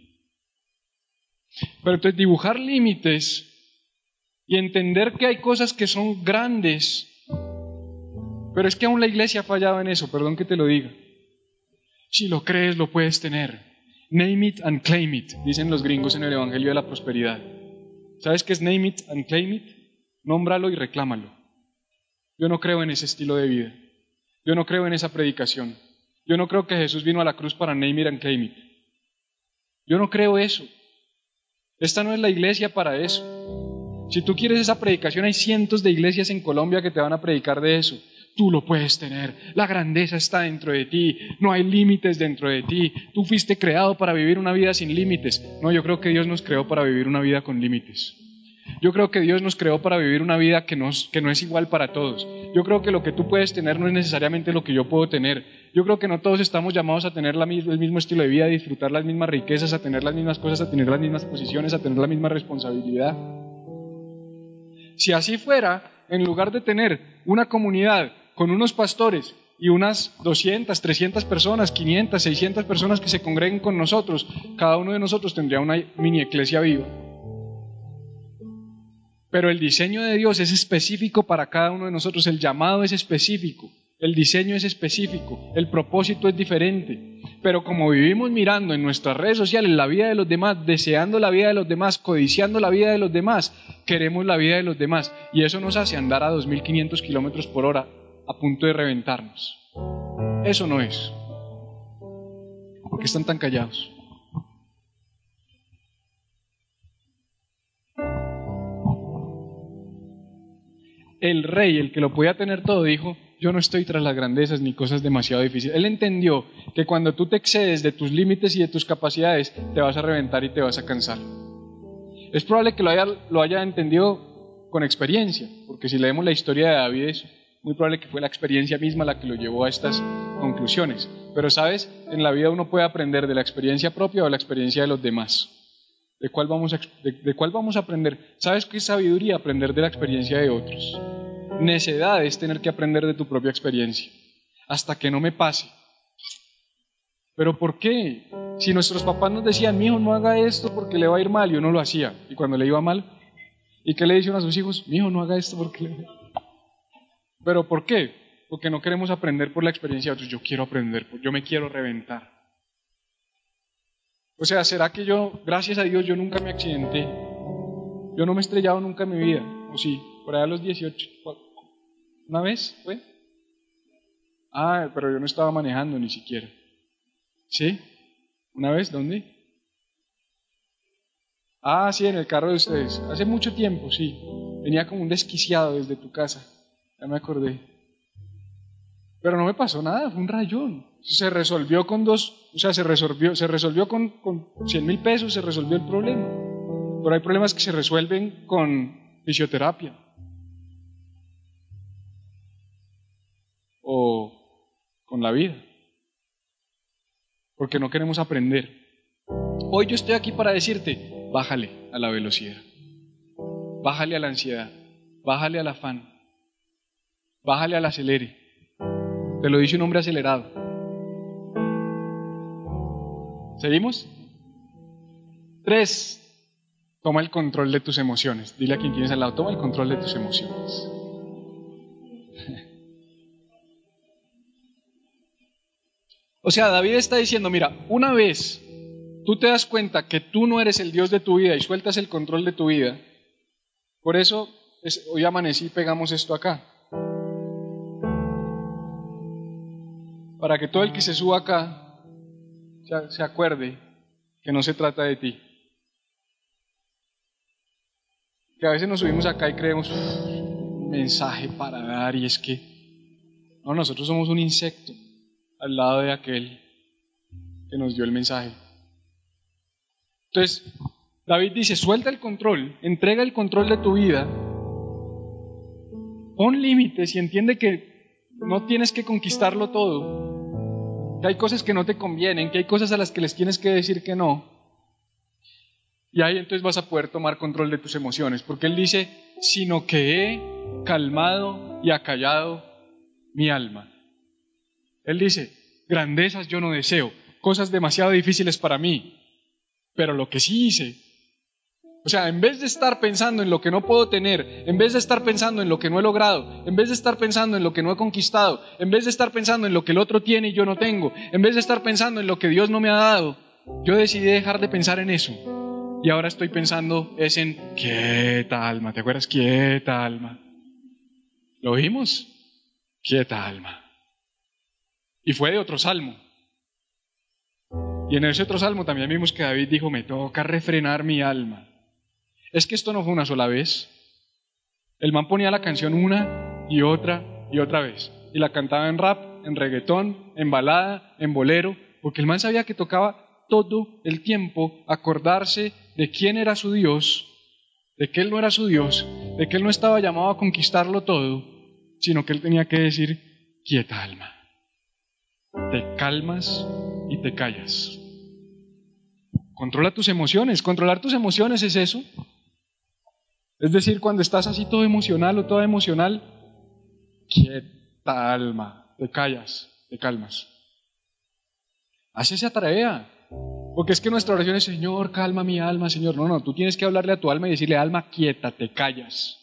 Pero entonces dibujar límites y entender que hay cosas que son grandes. Pero es que aún la iglesia ha fallado en eso, perdón que te lo diga. Si lo crees, lo puedes tener. Name it and claim it, dicen los gringos en el Evangelio de la Prosperidad. ¿Sabes qué es name it and claim it? Nómbralo y reclámalo. Yo no creo en ese estilo de vida. Yo no creo en esa predicación. Yo no creo que Jesús vino a la cruz para name it and claim. Yo no creo eso. Esta no es la iglesia para eso. Si tú quieres esa predicación, hay cientos de iglesias en Colombia que te van a predicar de eso. Tú lo puedes tener. La grandeza está dentro de ti. No hay límites dentro de ti. Tú fuiste creado para vivir una vida sin límites. No, yo creo que Dios nos creó para vivir una vida con límites. Yo creo que Dios nos creó para vivir una vida que no, es igual para todos. Yo creo que lo que tú puedes tener no es necesariamente lo que yo puedo tener. Yo creo que no todos estamos llamados a tener el mismo estilo de vida, a disfrutar las mismas riquezas, a tener las mismas cosas, a tener las mismas posiciones, a tener la misma responsabilidad. Si así fuera, en lugar de tener una comunidad con unos pastores y unas 200, 300 personas, 500, 600 personas que se congreguen con nosotros, cada uno de nosotros tendría una mini iglesia viva. Pero el diseño de Dios es específico para cada uno de nosotros, el llamado es específico, el diseño es específico, el propósito es diferente. Pero como vivimos mirando en nuestras redes sociales la vida de los demás, deseando la vida de los demás, codiciando la vida de los demás, queremos la vida de los demás. Y eso nos hace andar a 2.500 kilómetros por hora a punto de reventarnos. Eso no es. ¿Por qué están tan callados? El rey, el que lo podía tener todo, dijo, yo no estoy tras las grandezas ni cosas demasiado difíciles. Él entendió que cuando tú te excedes de tus límites y de tus capacidades, te vas a reventar y te vas a cansar. Es probable que lo haya, entendido con experiencia, porque si leemos la historia de David es muy probable que fue la experiencia misma la que lo llevó a estas conclusiones. Pero sabes, en la vida uno puede aprender de la experiencia propia o de la experiencia de los demás. ¿De cuál, vamos a, de, cuál vamos a aprender? ¿Sabes qué es sabiduría? Aprender de la experiencia de otros. Necedad es tener que aprender de tu propia experiencia. Hasta que no me pase. ¿Pero por qué? Si nuestros papás nos decían, mi no haga esto porque le va a ir mal, y uno lo hacía. Y cuando le iba mal, ¿y qué le dicen a sus hijos? Mi hijo no haga esto porque le ¿Pero por qué? Porque no queremos aprender por la experiencia de otros. Yo quiero aprender, yo me quiero reventar. O sea, ¿será que yo, gracias a Dios, yo nunca me accidenté? Yo no me he estrellado nunca en mi vida. ¿O sí? Por allá a los 18. ¿Una vez fue? Ah, pero yo no estaba manejando ni siquiera. ¿Sí? ¿Una vez? ¿Dónde? Ah, sí, en el carro de ustedes. Hace mucho tiempo, sí. Venía como un desquiciado desde tu casa. Ya me acordé. Pero no me pasó nada, fue un rayón. Se resolvió con dos, o sea, se resolvió, se resolvió con, con 100 mil pesos, se resolvió el problema. Pero hay problemas que se resuelven con fisioterapia. O con la vida. Porque no queremos aprender. Hoy yo estoy aquí para decirte, bájale a la velocidad. Bájale a la ansiedad. Bájale al afán. Bájale al acelere. Te lo dice un hombre acelerado. ¿Seguimos? Tres, toma el control de tus emociones. Dile a quien tienes al lado, toma el control de tus emociones. o sea, David está diciendo, mira, una vez tú te das cuenta que tú no eres el Dios de tu vida y sueltas el control de tu vida, por eso hoy amanecí y pegamos esto acá. Para que todo el que se suba acá se acuerde que no se trata de ti. Que a veces nos subimos acá y creemos mensaje para dar y es que no, nosotros somos un insecto al lado de aquel que nos dio el mensaje. Entonces, David dice, suelta el control, entrega el control de tu vida, pon límites y entiende que no tienes que conquistarlo todo, que hay cosas que no te convienen, que hay cosas a las que les tienes que decir que no. Y ahí entonces vas a poder tomar control de tus emociones, porque Él dice, sino que he calmado y acallado mi alma. Él dice, grandezas yo no deseo, cosas demasiado difíciles para mí, pero lo que sí hice O sea, en vez de estar pensando en lo que no puedo tener, en vez de estar pensando en lo que no he logrado, en vez de estar pensando en lo que no he conquistado, en vez de estar pensando en lo que el otro tiene y yo no tengo, en vez de estar pensando en lo que Dios no me ha dado, yo decidí dejar de pensar en eso. Y ahora estoy pensando es en quieta alma. ¿Te acuerdas? Quieta alma. ¿Lo oímos? Quieta alma. Y fue de otro salmo. Y en ese otro salmo también vimos que David dijo, me toca refrenar mi alma. Es que esto no fue una sola vez. El man ponía la canción una y otra y otra vez. Y la cantaba en rap, en reggaetón, en balada, en bolero, porque el man sabía que tocaba todo el tiempo acordarse de quién era su Dios, de que él no era su Dios, de que él no estaba llamado a conquistarlo todo, sino que él tenía que decir, quieta alma, te calmas y te callas. Controla tus emociones, controlar tus emociones es eso. Es decir, cuando estás así todo emocional o toda emocional, quieta alma, te callas, te calmas. Haz esa tarea. Porque es que nuestra oración es, Señor, calma mi alma, Señor. No, no, tú tienes que hablarle a tu alma y decirle, alma, quieta, te callas.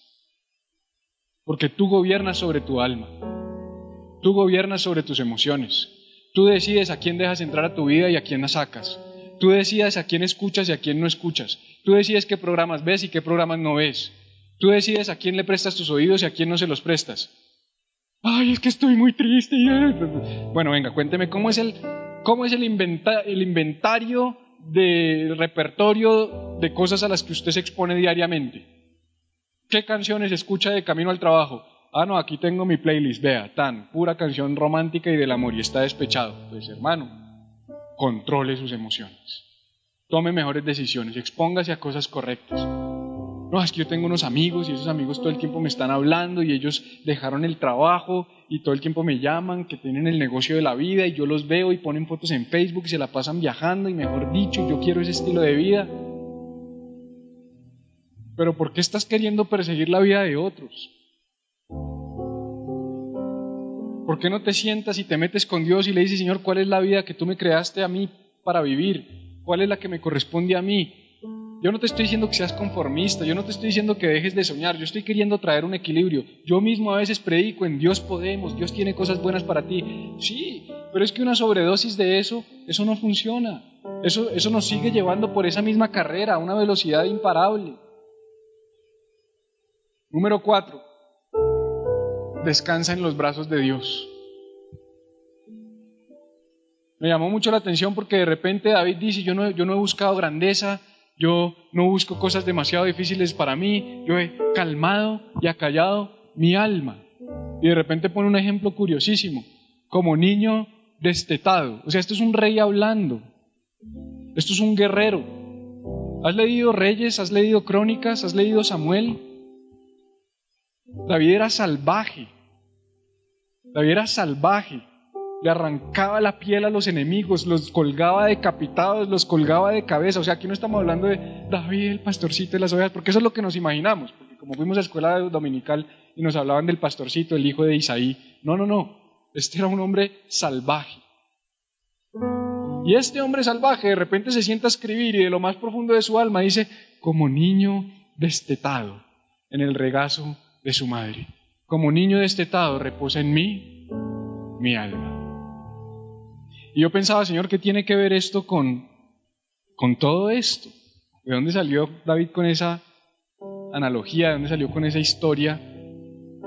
Porque tú gobiernas sobre tu alma. Tú gobiernas sobre tus emociones. Tú decides a quién dejas entrar a tu vida y a quién la sacas. Tú decides a quién escuchas y a quién no escuchas. Tú decides qué programas ves y qué programas no ves. Tú decides a quién le prestas tus oídos y a quién no se los prestas. Ay, es que estoy muy triste. Bueno, venga, cuénteme cómo es el, cómo es el, el inventario de repertorio de cosas a las que usted se expone diariamente. ¿Qué canciones escucha de camino al trabajo? Ah, no, aquí tengo mi playlist, vea, tan, pura canción romántica y del amor y está despechado. Pues hermano, controle sus emociones. Tome mejores decisiones, expóngase a cosas correctas. No, es que yo tengo unos amigos y esos amigos todo el tiempo me están hablando y ellos dejaron el trabajo y todo el tiempo me llaman, que tienen el negocio de la vida y yo los veo y ponen fotos en Facebook y se la pasan viajando y mejor dicho, yo quiero ese estilo de vida. Pero ¿por qué estás queriendo perseguir la vida de otros? ¿Por qué no te sientas y te metes con Dios y le dices, Señor, cuál es la vida que tú me creaste a mí para vivir? ¿Cuál es la que me corresponde a mí? Yo no te estoy diciendo que seas conformista, yo no te estoy diciendo que dejes de soñar, yo estoy queriendo traer un equilibrio. Yo mismo a veces predico en Dios podemos, Dios tiene cosas buenas para ti. Sí, pero es que una sobredosis de eso, eso no funciona. Eso, eso nos sigue llevando por esa misma carrera, a una velocidad imparable. Número cuatro, descansa en los brazos de Dios. Me llamó mucho la atención porque de repente David dice, yo no, yo no he buscado grandeza, yo no busco cosas demasiado difíciles para mí, yo he calmado y acallado mi alma. Y de repente pone un ejemplo curiosísimo, como niño destetado. O sea, esto es un rey hablando, esto es un guerrero. ¿Has leído Reyes? ¿Has leído Crónicas? ¿Has leído Samuel? David era salvaje, David era salvaje, le arrancaba la piel a los enemigos, los colgaba decapitados, los colgaba de cabeza. O sea, aquí no estamos hablando de David, el pastorcito de las ovejas, porque eso es lo que nos imaginamos. Porque como fuimos a escuela dominical y nos hablaban del pastorcito, el hijo de Isaí. No, no, no. Este era un hombre salvaje. Y este hombre salvaje de repente se sienta a escribir y de lo más profundo de su alma dice, como niño destetado en el regazo de su madre. Como niño destetado reposa en mí mi alma. Y yo pensaba, Señor, ¿qué tiene que ver esto con, con todo esto? ¿De dónde salió David con esa analogía? ¿De dónde salió con esa historia?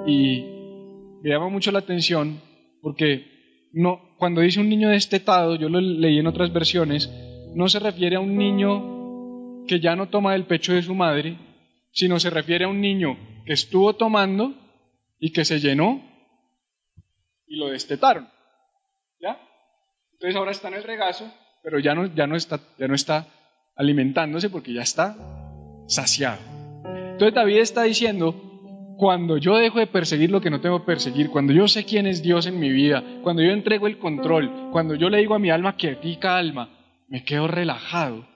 Y me llama mucho la atención porque no, cuando dice un niño destetado, yo lo leí en otras versiones, no se refiere a un niño que ya no toma del pecho de su madre, sino se refiere a un niño que estuvo tomando y que se llenó y lo destetaron. ¿Ya? Entonces ahora está en el regazo, pero ya no, ya no, está, ya no está alimentándose porque ya está saciado. Entonces David está diciendo, cuando yo dejo de perseguir lo que no tengo que perseguir, cuando yo sé quién es Dios en mi vida, cuando yo entrego el control, cuando yo le digo a mi alma que pica alma, me quedo relajado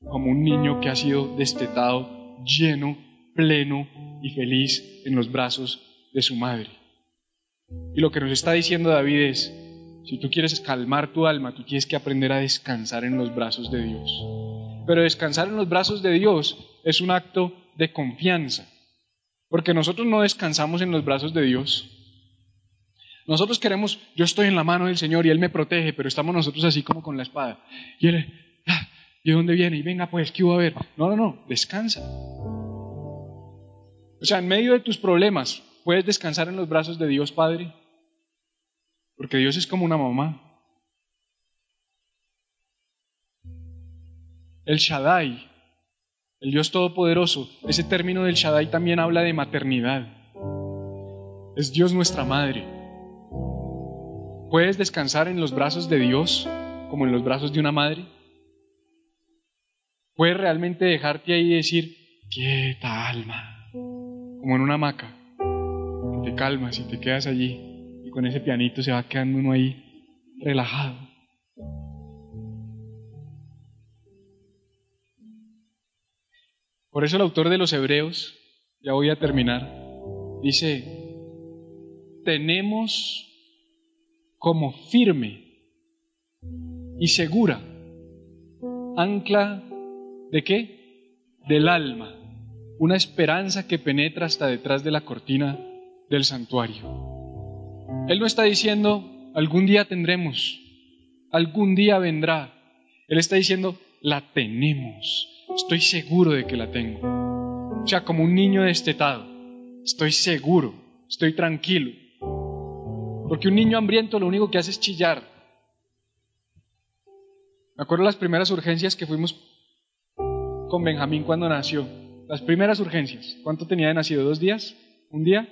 como un niño que ha sido destetado, lleno, pleno y feliz en los brazos de su madre. Y lo que nos está diciendo David es, si tú quieres calmar tu alma, tú tienes que aprender a descansar en los brazos de Dios. Pero descansar en los brazos de Dios es un acto de confianza. Porque nosotros no descansamos en los brazos de Dios. Nosotros queremos, yo estoy en la mano del Señor y Él me protege, pero estamos nosotros así como con la espada. Y Él, ah, ¿y de dónde viene? Y venga pues, ¿qué hubo a ver? No, no, no, descansa. O sea, en medio de tus problemas, ¿puedes descansar en los brazos de Dios Padre? Porque Dios es como una mamá. El Shaddai, el Dios Todopoderoso, ese término del Shaddai también habla de maternidad. Es Dios nuestra madre. ¿Puedes descansar en los brazos de Dios como en los brazos de una madre? ¿Puedes realmente dejarte ahí y decir, quieta alma, como en una hamaca, te calmas y te quedas allí y con ese pianito se va quedando uno ahí relajado? Por eso el autor de los Hebreos, ya voy a terminar, dice, tenemos como firme y segura ancla de qué? Del alma, una esperanza que penetra hasta detrás de la cortina del santuario. Él no está diciendo, algún día tendremos, algún día vendrá. Él está diciendo, la tenemos estoy seguro de que la tengo. O sea, como un niño destetado, estoy seguro, estoy tranquilo. Porque un niño hambriento lo único que hace es chillar. Me acuerdo las primeras urgencias que fuimos con Benjamín cuando nació. Las primeras urgencias. ¿Cuánto tenía de nacido? ¿Dos días? ¿Un día?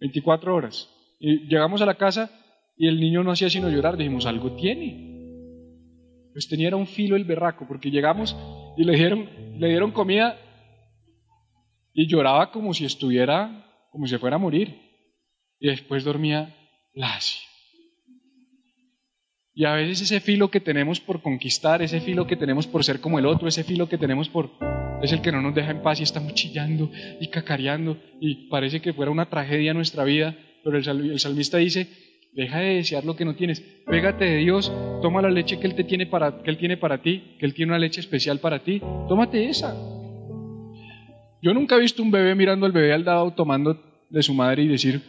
24 horas. Y llegamos a la casa y el niño no hacía sino llorar. Dijimos, algo tiene. Pues tenía un filo el berraco, porque llegamos y le dieron, le dieron comida y lloraba como si estuviera, como si fuera a morir. Y después dormía lacio. Y a veces ese filo que tenemos por conquistar, ese filo que tenemos por ser como el otro, ese filo que tenemos por... es el que no nos deja en paz y estamos chillando y cacareando y parece que fuera una tragedia nuestra vida, pero el salmista dice, Deja de desear lo que no tienes. Pégate de Dios, toma la leche que Él, te tiene para, que él tiene para ti, que Él tiene una leche especial para ti. Tómate esa. Yo nunca he visto un bebé mirando al bebé al dado tomando de su madre y decir,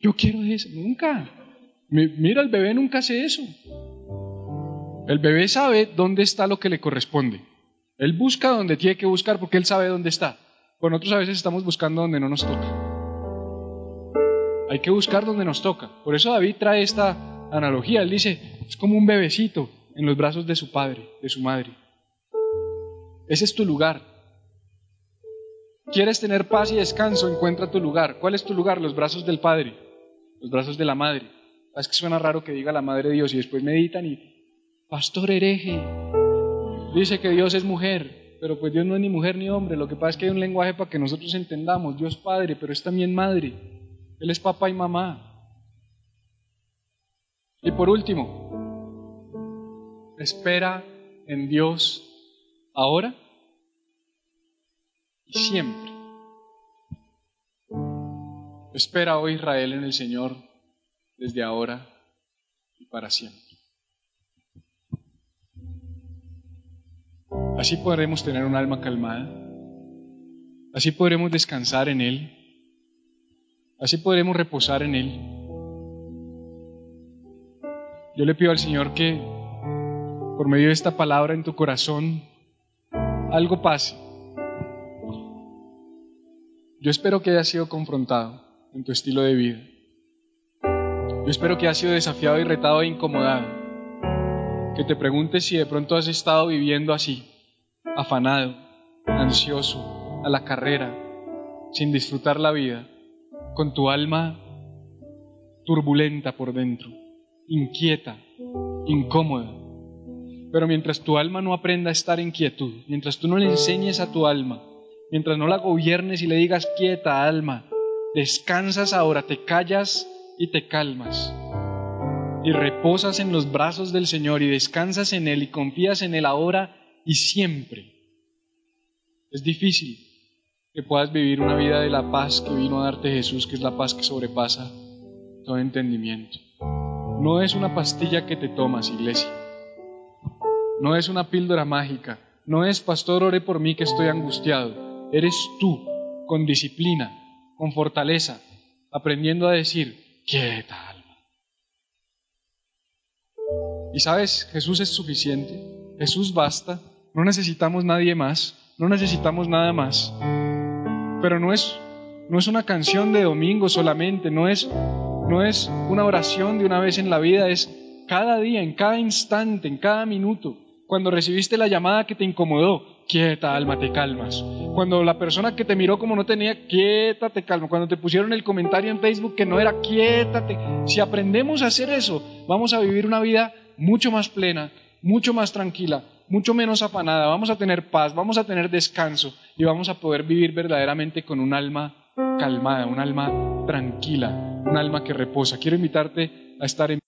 yo quiero eso. Nunca. Mira, el bebé nunca hace eso. El bebé sabe dónde está lo que le corresponde. Él busca donde tiene que buscar porque él sabe dónde está. Con nosotros a veces estamos buscando donde no nos toca. Hay que buscar donde nos toca. Por eso David trae esta analogía. Él dice, es como un bebecito en los brazos de su padre, de su madre. Ese es tu lugar. ¿Quieres tener paz y descanso? Encuentra tu lugar. ¿Cuál es tu lugar? Los brazos del Padre, los brazos de la Madre. Es que suena raro que diga la Madre de Dios y después meditan y, pastor hereje, dice que Dios es mujer, pero pues Dios no es ni mujer ni hombre. Lo que pasa es que hay un lenguaje para que nosotros entendamos. Dios Padre, pero es también Madre. Él es papá y mamá. Y por último, espera en Dios ahora y siempre. Espera, hoy oh Israel, en el Señor desde ahora y para siempre. Así podremos tener un alma calmada. Así podremos descansar en Él Así podremos reposar en Él. Yo le pido al Señor que por medio de esta palabra en tu corazón algo pase. Yo espero que hayas sido confrontado en tu estilo de vida. Yo espero que hayas sido desafiado y retado e incomodado. Que te preguntes si de pronto has estado viviendo así, afanado, ansioso, a la carrera, sin disfrutar la vida con tu alma turbulenta por dentro, inquieta, incómoda. Pero mientras tu alma no aprenda a estar en quietud, mientras tú no le enseñes a tu alma, mientras no la gobiernes y le digas quieta alma, descansas ahora, te callas y te calmas. Y reposas en los brazos del Señor y descansas en Él y confías en Él ahora y siempre. Es difícil, que puedas vivir una vida de la paz que vino a darte Jesús, que es la paz que sobrepasa todo entendimiento. No es una pastilla que te tomas, iglesia. No es una píldora mágica. no es, pastor, ore por mí que estoy angustiado. Eres tú, con disciplina, con fortaleza, aprendiendo a decir, quieta alma. Y sabes, Jesús es suficiente, Jesús basta, no necesitamos nadie más, no necesitamos nada más. Pero no es, no es una canción de domingo solamente, no es, no es una oración de una vez en la vida, es cada día, en cada instante, en cada minuto. Cuando recibiste la llamada que te incomodó, quieta alma, te calmas. Cuando la persona que te miró como no tenía, quieta, te calma. Cuando te pusieron el comentario en Facebook que no era, quiétate. Si aprendemos a hacer eso, vamos a vivir una vida mucho más plena, mucho más tranquila, mucho menos afanada. Vamos a tener paz, vamos a tener descanso y vamos a poder vivir verdaderamente con un alma calmada, un alma tranquila, un alma que reposa. Quiero invitarte a estar en